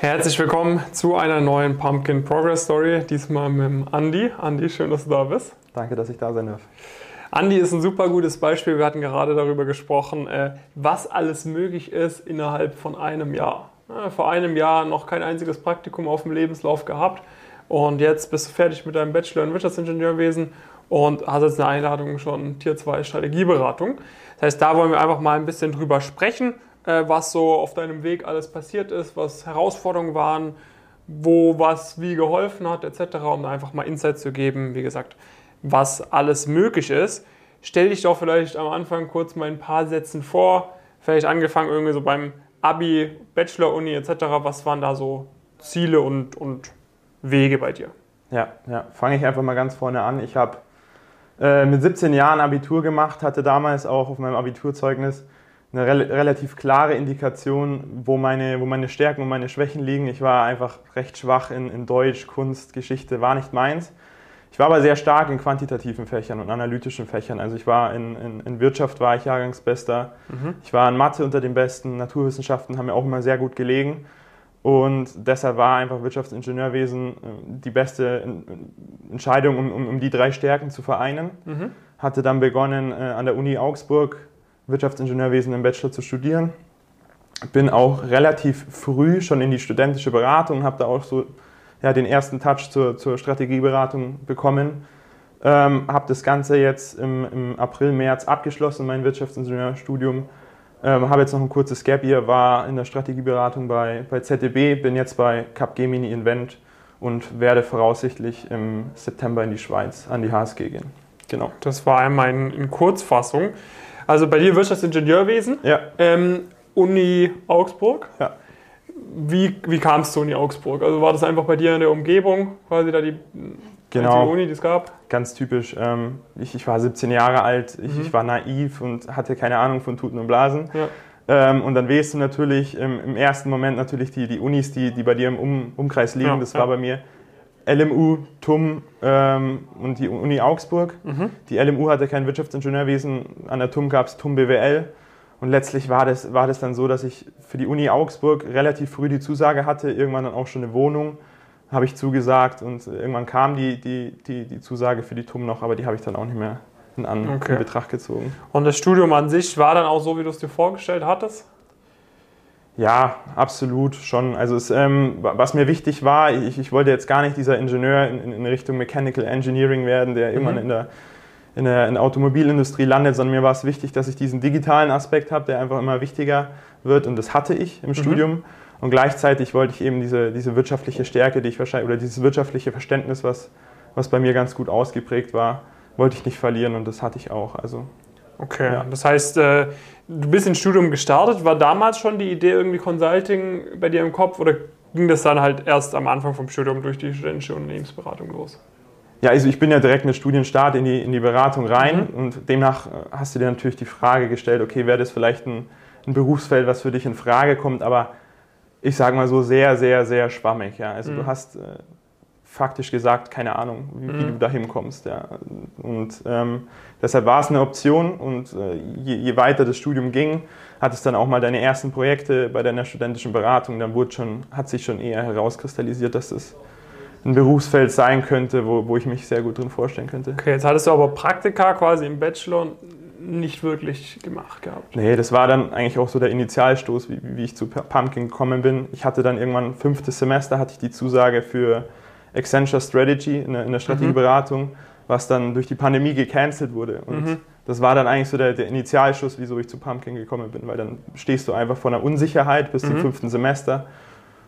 Herzlich willkommen zu einer neuen Pumpkin Progress Story. Diesmal mit dem Andi. Andi, schön, dass du da bist. Danke, dass ich da sein darf. Andi ist ein super gutes Beispiel. Wir hatten gerade darüber gesprochen, äh, was alles möglich ist innerhalb von einem Jahr. Vor einem Jahr noch kein einziges Praktikum auf dem Lebenslauf gehabt und jetzt bist du fertig mit deinem Bachelor in Wirtschaftsingenieurwesen und hast jetzt eine Einladung schon Tier 2 Strategieberatung. Das heißt, da wollen wir einfach mal ein bisschen drüber sprechen äh, was so auf deinem Weg alles passiert ist, was Herausforderungen waren, wo was wie geholfen hat, etc., um einfach mal Insight zu geben, wie gesagt, was alles möglich ist. Stell dich doch vielleicht am Anfang kurz mal ein paar Sätzen vor, vielleicht angefangen irgendwie so beim Abi, Bachelor, Uni etc., was waren da so Ziele und, und Wege bei dir? Ja, ja. fange ich einfach mal ganz vorne an. Ich habe äh, mit 17 Jahren Abitur gemacht, hatte damals auch auf meinem Abiturzeugnis eine re relativ klare Indikation, wo meine, wo meine Stärken und meine Schwächen liegen. Ich war einfach recht schwach in, in Deutsch, Kunst, Geschichte, war nicht meins. Ich war aber sehr stark in quantitativen Fächern und analytischen Fächern. Also ich war in, in, in Wirtschaft war ich Jahrgangsbester. Mhm. Ich war in Mathe unter den Besten. Naturwissenschaften haben mir auch immer sehr gut gelegen. Und deshalb war einfach Wirtschaftsingenieurwesen äh, die beste Entscheidung, um, um, um die drei Stärken zu vereinen. Mhm. Hatte dann begonnen, äh, an der Uni Augsburg Wirtschaftsingenieurwesen im Bachelor zu studieren. Bin auch relativ früh schon in die studentische Beratung, habe da auch so ja, den ersten Touch zur, zur Strategieberatung bekommen. Ähm, habe das Ganze jetzt im, im, April, März abgeschlossen, mein Wirtschaftsingenieurstudium. Ähm, habe jetzt noch ein kurzes Gap Year, war in der Strategieberatung bei, bei ZDB, bin jetzt bei Capgemini Invent und werde voraussichtlich im September in die Schweiz an die HSG gehen. Genau. Das war einmal in, in Kurzfassung. Also bei dir Wirtschaftsingenieurwesen, ja. Ähm, Uni Augsburg. Ja. Wie, wie kam es zu Uni Augsburg? Also war das einfach bei dir in der Umgebung, quasi da die genau. Uni, die es gab? Ganz typisch. Ähm, ich, ich, war 17 Jahre alt, ich, mhm. ich, war naiv und hatte keine Ahnung von Tuten und Blasen. Ja. Ähm, und dann wählst du natürlich im, im, ersten Moment natürlich die, die Unis, die, die bei dir im um, Umkreis liegen. Ja, das war bei mir LMU, TUM ähm, und die Uni Augsburg. Mhm. Die LMU hatte kein Wirtschaftsingenieurwesen, an der TUM gab es TUM BWL. Und letztlich war das, war das dann so, dass ich für die Uni Augsburg relativ früh die Zusage hatte, irgendwann dann auch schon eine Wohnung, habe ich zugesagt und irgendwann kam die, die, die, die Zusage für die TUM noch, aber die habe ich dann auch nicht mehr in, an, okay. in Betracht gezogen. Und das Studium an sich war dann auch so, wie du es dir vorgestellt hattest? Ja, absolut schon. Also es, ähm, was mir wichtig war, ich, ich, wollte jetzt gar nicht dieser Ingenieur in, in Richtung Mechanical Engineering werden, der mhm. irgendwann in der, in, der, in der Automobilindustrie landet, sondern mir war es wichtig, dass ich diesen digitalen Aspekt habe, der einfach immer wichtiger wird und das hatte ich im mhm. Studium. Und gleichzeitig wollte ich eben diese, diese wirtschaftliche Stärke, die ich wahrscheinlich, oder dieses wirtschaftliche Verständnis, was, was bei mir ganz gut ausgeprägt war, wollte ich nicht verlieren und das hatte ich auch. Also Okay, ja. das heißt, äh, du bist ins Studium gestartet. War damals schon die Idee irgendwie Consulting bei dir im Kopf oder ging das dann halt erst am Anfang vom Studium durch die studentische Unternehmensberatung los? Ja, also ich bin ja direkt mit Studienstart in die, in die Beratung rein mhm. und demnach äh, hast du dir natürlich die Frage gestellt, okay, wäre das vielleicht ein, ein, Berufsfeld, was für dich in Frage kommt, aber ich sage mal so sehr, sehr, sehr schwammig. Ja. Also mhm. du hast äh, faktisch gesagt keine Ahnung, wie, mhm. wie du da hinkommst. Ja. Und ähm, deshalb war es eine Option und äh, je, je, weiter das Studium ging, hat es dann auch mal deine ersten Projekte bei deiner studentischen Beratung, dann wurde schon, hat sich schon eher herauskristallisiert, dass es ein Berufsfeld sein könnte, wo, wo ich mich sehr gut drin vorstellen könnte. Okay, jetzt hattest du aber Praktika quasi im Bachelor nicht wirklich gemacht gehabt. Nee, das war dann eigentlich auch so der Initialstoß, wie, wie ich zu Pumpkin gekommen bin. Ich hatte dann irgendwann fünftes Semester, hatte ich die Zusage für Accenture Strategy in der, in der Strategieberatung, mhm. was dann durch die Pandemie gecancelt wurde. Und mhm. das war dann eigentlich so der, der, Initialschuss, wieso ich zu Pumpkin gekommen bin, weil dann stehst du einfach vor einer Unsicherheit bis mhm. zum fünften Semester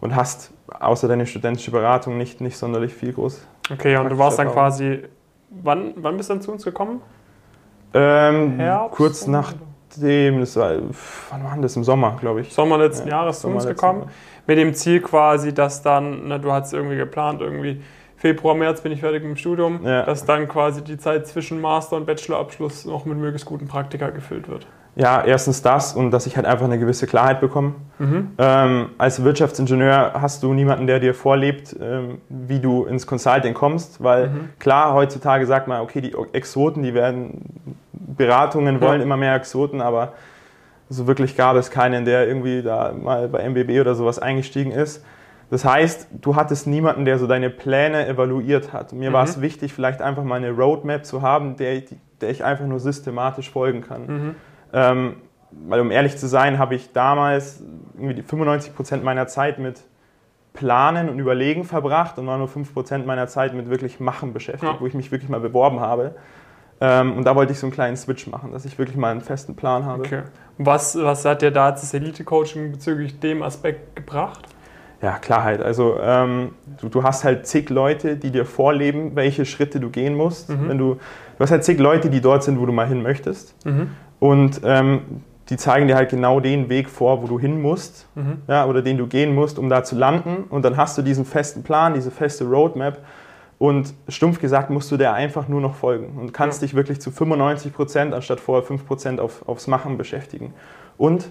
und hast außer deine studentische Beratung nicht, nicht sonderlich viel groß. Okay, und du warst dann quasi, wann, wann bist du dann zu uns gekommen? Ähm, kurz nachdem, das war, wann war das? Im Sommer, glaube ich. Sommer letzten ja, Jahres zu uns gekommen. Jahr mit dem Ziel quasi, dass dann, na, du hast irgendwie geplant, irgendwie Februar, März bin ich fertig mit dem Studium, ja. dass dann quasi die Zeit zwischen Master- und Bachelorabschluss noch mit möglichst guten Praktika gefüllt wird. Ja, erstens das und dass ich halt einfach eine gewisse Klarheit bekomme. Mhm. Ähm, als Wirtschaftsingenieur hast du niemanden, der dir vorlebt, ähm, wie du ins Consulting kommst, weil mhm. klar, heutzutage sagt man, okay, die Exoten, die werden, Beratungen wollen ja. immer mehr Exoten, aber so wirklich gab es keinen, der irgendwie da mal bei MBB oder sowas eingestiegen ist. Das heißt, du hattest niemanden, der so deine Pläne evaluiert hat. Mir war es wichtig, vielleicht einfach mal eine Roadmap zu haben, der, der ich einfach nur systematisch folgen kann. Ähm, weil um ehrlich zu sein, habe ich damals irgendwie 95 Prozent meiner Zeit mit Planen und Überlegen verbracht und war nur 5 Prozent meiner Zeit mit wirklich Machen beschäftigt, Ja. wo ich mich wirklich mal beworben habe. Ähm, und da wollte ich so einen kleinen Switch machen, dass ich wirklich mal einen festen Plan habe. Okay. Was, was hat dir da das Elite-Coaching bezüglich dem Aspekt gebracht? Ja, Klarheit. Also ähm, du, du hast halt zig Leute, die dir vorleben, welche Schritte du gehen musst. Wenn du, du hast halt zig Leute, die dort sind, wo du mal hin möchtest. Und ähm, die zeigen dir halt genau den Weg vor, wo du hin musst ja, oder den du gehen musst, um da zu landen. Und dann hast du diesen festen Plan, diese feste Roadmap. Und stumpf gesagt musst du der einfach nur noch folgen und kannst Ja. dich wirklich zu 95 Prozent anstatt vorher 5 Prozent auf, aufs Machen beschäftigen. Und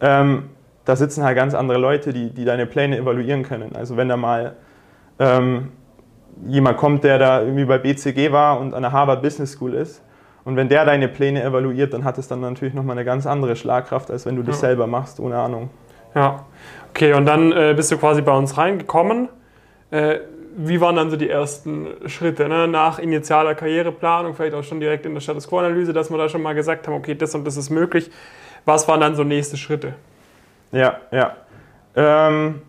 ähm, da sitzen halt ganz andere Leute, die, die deine Pläne evaluieren können. Also wenn da mal ähm, jemand kommt, der da irgendwie bei BCG war und an der Harvard Business School ist, und wenn der deine Pläne evaluiert, dann hat es dann natürlich nochmal eine ganz andere Schlagkraft, als wenn du das Ja. selber machst, ohne Ahnung. Ja. Okay, und dann äh, bist du quasi bei uns reingekommen. Äh, wie waren dann so die ersten Schritte ne? nach initialer Karriereplanung, vielleicht auch schon direkt in der Status Quo-Analyse, dass wir da schon mal gesagt haben, okay, das und das ist möglich. Was waren dann so nächste Schritte? Ja, ja. Ähm,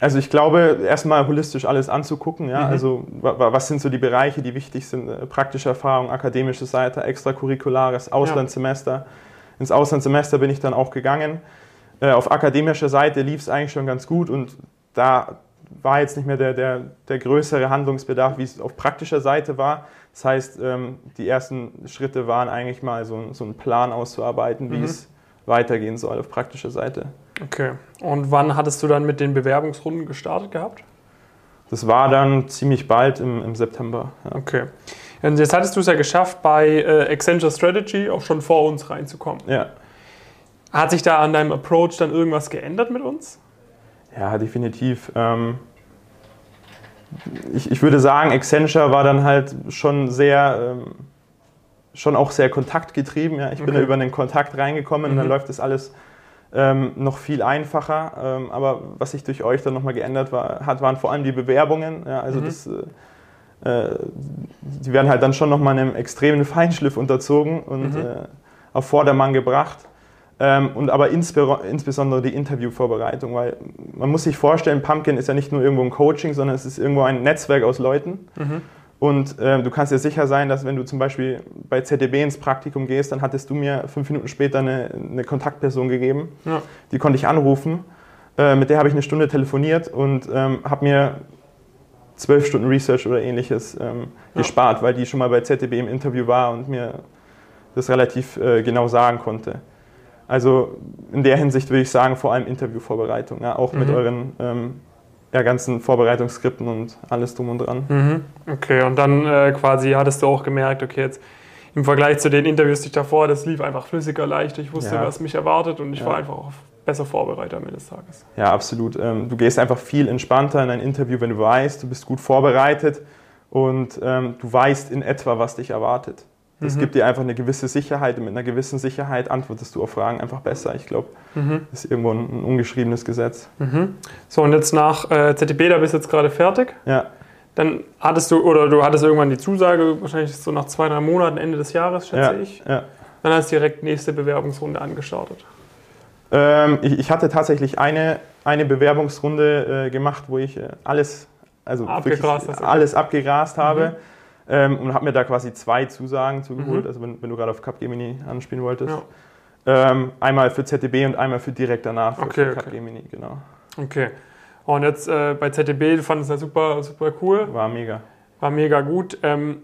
also ich glaube, erstmal holistisch alles anzugucken. Ja? Also wa- wa- was sind so die Bereiche, die wichtig sind? Äh, Praktische Erfahrung, akademische Seite, extracurriculares, Auslandssemester. Ins Auslandssemester bin ich dann auch gegangen. Äh, auf akademischer Seite lief es eigentlich schon ganz gut und da war jetzt nicht mehr der, der, der größere Handlungsbedarf, wie es auf praktischer Seite war. Das heißt, ähm, die ersten Schritte waren eigentlich mal so, so einen Plan auszuarbeiten, wie Mhm. es weitergehen soll auf praktischer Seite. Okay. Und wann hattest du dann mit den Bewerbungsrunden gestartet gehabt? Das war dann ziemlich bald im, im September. Ja. Okay. Und jetzt hattest du es ja geschafft, bei äh, Accenture Strategy auch schon vor uns reinzukommen. Ja. Hat sich da an deinem Approach dann irgendwas geändert mit uns? Ja, definitiv. Ähm, ich, ich würde sagen, Accenture war dann halt schon sehr, ähm, schon auch sehr kontaktgetrieben. Ja. Ich bin Okay. da über einen Kontakt reingekommen und dann Mhm. läuft das alles ähm, noch viel einfacher. Ähm, aber was sich durch euch dann nochmal geändert war, hat, waren vor allem die Bewerbungen. Ja. Also Mhm. das, äh, äh, die werden halt dann schon nochmal einem extremen Feinschliff unterzogen und Mhm. äh, auf Vordermann gebracht. Ähm, und aber insbe insbesondere die Interviewvorbereitung, weil man muss sich vorstellen, Pumpkin ist ja nicht nur irgendwo ein Coaching, sondern es ist irgendwo ein Netzwerk aus Leuten. Mhm. Und ähm, du kannst dir sicher sein, dass wenn du zum Beispiel bei ZDB ins Praktikum gehst, dann hattest du mir fünf Minuten später eine, eine Kontaktperson gegeben. Ja. Die konnte ich anrufen. Äh, mit der habe ich eine Stunde telefoniert und ähm, habe mir zwölf Stunden Research oder ähnliches ähm, Ja. gespart, weil die schon mal bei ZDB im Interview war und mir das relativ äh, genau sagen konnte. Also in der Hinsicht würde ich sagen, vor allem Interviewvorbereitung, ja, auch mit Mhm. euren ähm, ja, ganzen Vorbereitungsskripten und alles drum und dran. Mhm. Okay, und dann äh, quasi hattest du auch gemerkt, okay, jetzt im Vergleich zu den Interviews, die ich davor, das lief einfach flüssiger, leichter. Ich wusste, Ja. was mich erwartet und ich Ja. war einfach auch besser vorbereitet am Ende des Tages. Ja, absolut. Ähm, du gehst einfach viel entspannter in ein Interview, wenn du weißt, du bist gut vorbereitet und ähm, du weißt in etwa, was dich erwartet. Das Mhm. gibt dir einfach eine gewisse Sicherheit und mit einer gewissen Sicherheit antwortest du auf Fragen einfach besser. Ich glaube, Mhm. das ist irgendwo ein, ein ungeschriebenes Gesetz. Mhm. So, und jetzt nach äh, ZTB, da bist du jetzt gerade fertig. Ja, Dann hattest du, oder du hattest irgendwann die Zusage, wahrscheinlich so nach zwei, drei Monaten, Ende des Jahres, schätze ja, ich. ja. Dann hast du direkt nächste Bewerbungsrunde angestartet. Ähm, ich, ich hatte tatsächlich eine, eine Bewerbungsrunde äh, gemacht, wo ich äh, alles, also Abgegrast alles abgegrast habe. Ähm, und habe mir da quasi zwei Zusagen zugeholt, Mhm. also wenn, wenn du gerade auf Capgemini anspielen wolltest. Ja. Ähm, einmal für ZDB und einmal für direkt danach für, Okay, für okay. Capgemini, genau. Okay. Und jetzt äh, bei fandest das ja super, super cool, War mega. war mega gut. Ähm,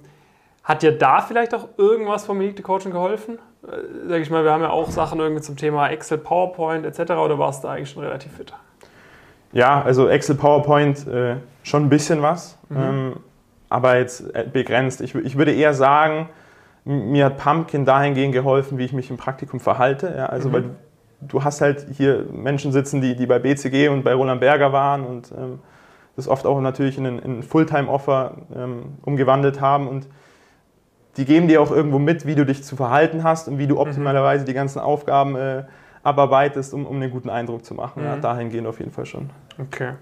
hat dir da vielleicht auch irgendwas vom Elite Coaching geholfen? Äh, sag ich mal, wir haben ja auch Sachen irgendwie zum Thema Excel, PowerPoint etc. Oder warst du da eigentlich schon relativ fit? Ja, also Excel, PowerPoint, äh, schon ein bisschen was, Mhm. ähm, aber jetzt äh, begrenzt. Ich, ich würde eher sagen, mir hat Pumpkin dahingehend geholfen, wie ich mich im Praktikum verhalte. Ja, also Mhm. weil du, du hast halt hier Menschen sitzen, die, die bei BCG und bei Roland Berger waren und ähm, das oft auch natürlich in einen, in einen Fulltime-Offer ähm, umgewandelt haben und die geben dir auch irgendwo mit, wie du dich zu verhalten hast und wie du optimalerweise die ganzen Aufgaben äh, abarbeitest, um, um einen guten Eindruck zu machen. Mhm. Ja, dahingehend auf jeden Fall schon. Okay.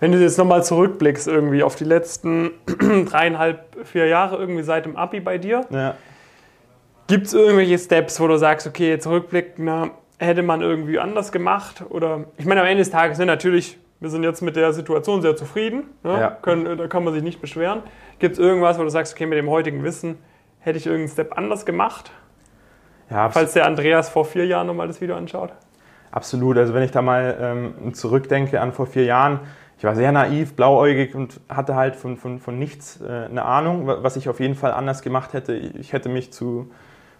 Wenn du jetzt nochmal zurückblickst irgendwie auf die letzten dreieinhalb, vier Jahre irgendwie seit dem Abi bei dir, Ja. gibt es irgendwelche Steps, wo du sagst, okay, zurückblickend, na, hätte man irgendwie anders gemacht? Oder ich meine, am Ende des Tages, ne, natürlich, wir sind jetzt mit der Situation sehr zufrieden, ne? Ja. Können, da kann man sich nicht beschweren. Gibt es irgendwas, wo du sagst, okay, mit dem heutigen Wissen hätte ich irgendeinen Step anders gemacht? Ja, Falls der Andreas vor vier Jahren nochmal das Video anschaut. absolut. Also wenn ich da mal ähm, zurückdenke an vor vier Jahren, ich war sehr naiv, blauäugig und hatte halt von, von, von nichts äh, eine Ahnung, wa- was ich auf jeden Fall anders gemacht hätte. Ich hätte mich zu,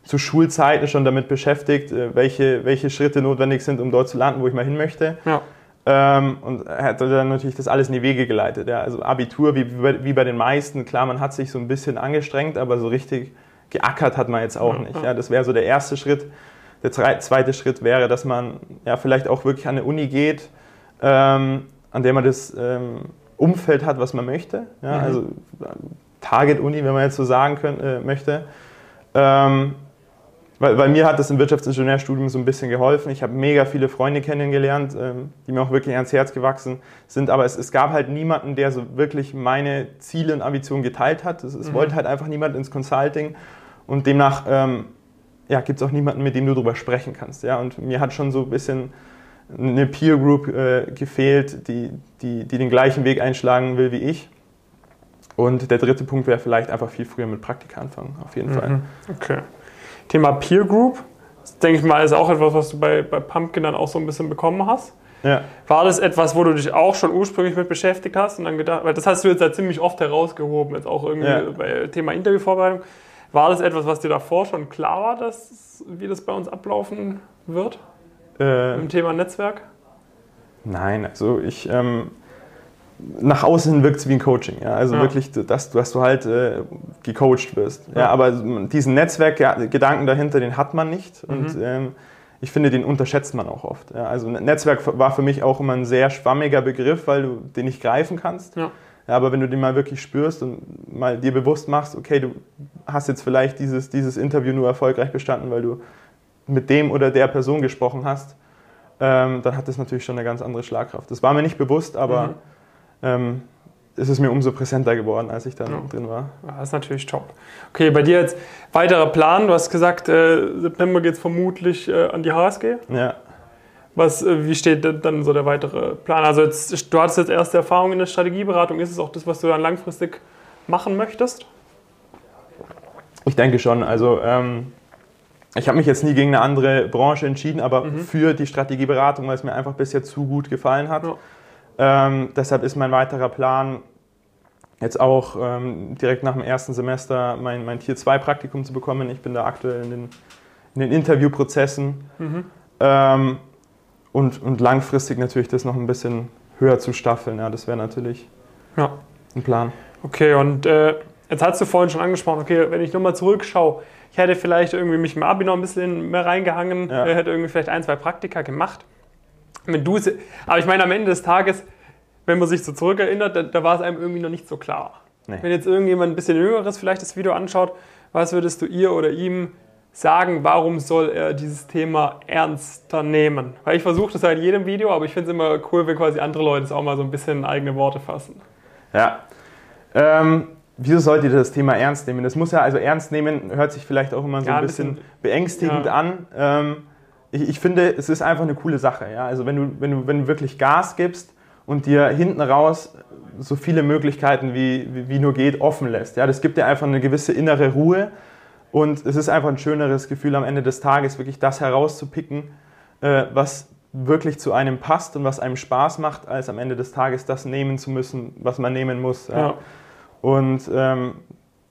zu Schulzeiten schon damit beschäftigt, äh, welche, welche Schritte notwendig sind, um dort zu landen, wo ich mal hin möchte. Ja. Ähm, und hätte dann natürlich das alles in die Wege geleitet. Ja. Also Abitur, wie, wie bei- den meisten, klar, man hat sich so ein bisschen angestrengt, aber so richtig geackert hat man jetzt auch Ja, nicht. ja. Das wäre so der erste Schritt. Der zweite Schritt wäre, dass man ja, vielleicht auch wirklich an eine Uni geht, ähm, an der man das ähm, Umfeld hat, was man möchte. Ja. Mhm. Also Target-Uni, wenn man jetzt so sagen können, äh, möchte. Ähm, weil, bei mir hat das im Wirtschaftsingenieurstudium so ein bisschen geholfen. Ich habe mega viele Freunde kennengelernt, ähm, die mir auch wirklich ans Herz gewachsen sind. Aber es, es gab halt niemanden, der so wirklich meine Ziele und Ambitionen geteilt hat. Es, es Mhm. wollte halt einfach niemand ins Consulting. Und demnach ähm, ja, gibt es auch niemanden, mit dem du darüber sprechen kannst. Ja? Und mir hat schon so ein bisschen eine Peer Group äh, gefehlt, die, die, die den gleichen Weg einschlagen will wie ich. Und der dritte Punkt wäre vielleicht einfach viel früher mit Praktika anfangen, auf jeden Fall. Mhm. Okay. Thema Peer Group, das denke ich mal, ist auch etwas, was du bei, bei Pumpkin dann auch so ein bisschen bekommen hast. Ja. War das etwas, wo du dich auch schon ursprünglich mit beschäftigt hast und dann gedacht, weil das hast du jetzt ja ziemlich oft herausgehoben, jetzt auch irgendwie Ja. bei Thema Interviewvorbereitung. War das etwas, was dir davor schon klar war, dass, wie das bei uns ablaufen wird Äh, im Thema Netzwerk? Nein, also ich ähm, nach außen hin wirkt es wie ein Coaching. Ja? Also Ja. wirklich, dass, du- dass du halt äh, gecoacht wirst. Ja. Ja. aber diesen Netzwerkgedanken dahinter, den hat man nicht. Und Mhm. ähm, ich finde, den unterschätzt man auch oft. Ja? Also Netzwerk war für mich auch immer ein sehr schwammiger Begriff, weil du den nicht greifen kannst. Ja. Ja, aber wenn du den mal wirklich spürst und mal dir bewusst machst, okay, du hast jetzt vielleicht dieses, dieses Interview nur erfolgreich bestanden, weil du mit dem oder der Person gesprochen hast, ähm, dann hat das natürlich schon eine ganz andere Schlagkraft. Das war mir nicht bewusst, aber Mhm. ähm, es ist mir umso präsenter geworden, als ich dann Ja. drin war. Das ist natürlich top. Okay, bei dir jetzt weiterer Plan. Du hast gesagt, äh, September geht es vermutlich äh, an die HSG. Ja. Was, äh, wie steht dann so der weitere Plan? Also jetzt, du hattest jetzt erste Erfahrung in der Strategieberatung. Ist es auch das, was du dann langfristig machen möchtest? Ich denke schon. Also ähm, ich habe mich jetzt nie gegen eine andere Branche entschieden, aber Mhm. für die Strategieberatung, weil es mir einfach bisher zu gut gefallen hat. Ja. Ähm, deshalb ist mein weiterer Plan, jetzt auch ähm, direkt nach dem ersten Semester mein, mein Tier 2 Praktikum zu bekommen. Ich bin da aktuell in den, in den Interviewprozessen Mhm. ähm, und, und langfristig natürlich das noch ein bisschen höher zu staffeln. Ja, das wäre natürlich Ja. ein Plan. Okay, und äh, jetzt hast du vorhin schon angesprochen, okay, wenn ich nochmal zurückschaue, ich hätte vielleicht irgendwie mich im Abi noch ein bisschen mehr reingehangen, Ja. äh, hätte irgendwie vielleicht ein, zwei Praktika gemacht. Wenn du, aber ich meine, am Ende des Tages, wenn man sich so zurückerinnert, da, da war es einem irgendwie noch nicht so klar. Nee. Wenn jetzt irgendjemand ein bisschen Jüngeres vielleicht das Video anschaut, was würdest du ihr oder ihm sagen, warum soll er dieses Thema ernster nehmen? Weil ich versuche das ja in jedem Video, aber ich finde es immer cool, wenn quasi andere Leute es auch mal so ein bisschen in eigene Worte fassen. Ja. Ähm, wieso solltet ihr das Thema ernst nehmen? Das muss ja, also ernst nehmen hört sich vielleicht auch immer so Ja, ein bisschen, bisschen- beängstigend ja. an. Ähm, ich, ich finde, es ist einfach eine coole Sache. Ja? Also wenn du, wenn, du, wenn du wirklich Gas gibst und dir hinten raus so viele Möglichkeiten wie, wie, wie nur geht offen lässt. Ja? Das gibt dir einfach eine gewisse innere Ruhe und es ist einfach ein schöneres Gefühl am Ende des Tages, wirklich das herauszupicken, äh, was wirklich zu einem passt und was einem Spaß macht, als am Ende des Tages das nehmen zu müssen, was man nehmen muss. Ja. Ja. Und ähm,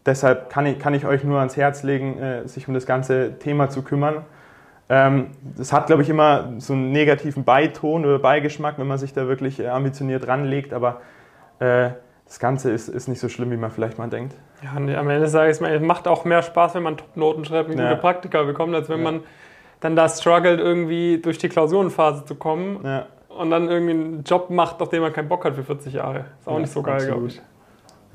deshalb kann ich, kann ich euch nur ans Herz legen, äh, sich um das ganze Thema zu kümmern. Ähm, das hat, glaube ich, immer so einen negativen Beiton oder Beigeschmack, wenn man sich da wirklich äh, ambitioniert ranlegt, aber äh, das Ganze ist, ist nicht so schlimm, wie man vielleicht mal denkt. Ja, am Ende sage ich es mal, es macht auch mehr Spaß, wenn man Top-Noten schreibt und Ja. gute Praktika bekommt, als wenn Ja. man dann da struggelt, irgendwie durch die Klausurenphase zu kommen Ja, und dann irgendwie einen Job macht, auf den man keinen Bock hat für 40 Jahre. Ist auch Ja, nicht so geil, glaube ich.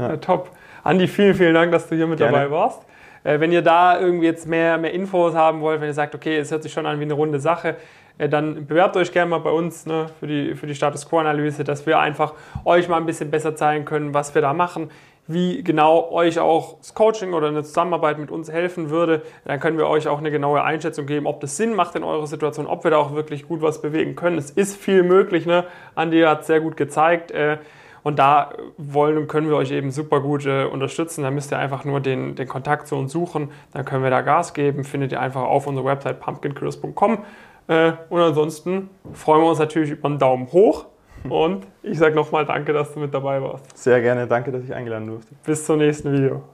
Ja. Top. Andi, vielen, vielen Dank, dass du hier mit Gerne. dabei warst. Äh, wenn ihr da irgendwie jetzt mehr, mehr Infos haben wollt, wenn ihr sagt, okay, es hört sich schon an wie eine runde Sache, äh, dann bewerbt euch gerne mal bei uns ne, für, die, für die Status Quo-Analyse, dass wir einfach euch mal ein bisschen besser zeigen können, was wir da machen, wie genau euch auch das Coaching oder eine Zusammenarbeit mit uns helfen würde. Dann können wir euch auch eine genaue Einschätzung geben, ob das Sinn macht in eurer Situation, ob wir da auch wirklich gut was bewegen können. Es ist viel möglich. Ne? Andi hat es sehr gut gezeigt. Äh, und da wollen und können wir euch eben super gut äh, unterstützen. Da müsst ihr einfach nur den, den Kontakt zu uns suchen. Dann können wir da Gas geben. Findet ihr einfach auf unserer Website pumpkincurious.com. Äh, und ansonsten freuen wir uns natürlich über einen Daumen hoch. Und ich sage nochmal danke, dass du mit dabei warst. Sehr gerne, danke, dass ich eingeladen durfte. Bis zum nächsten Video.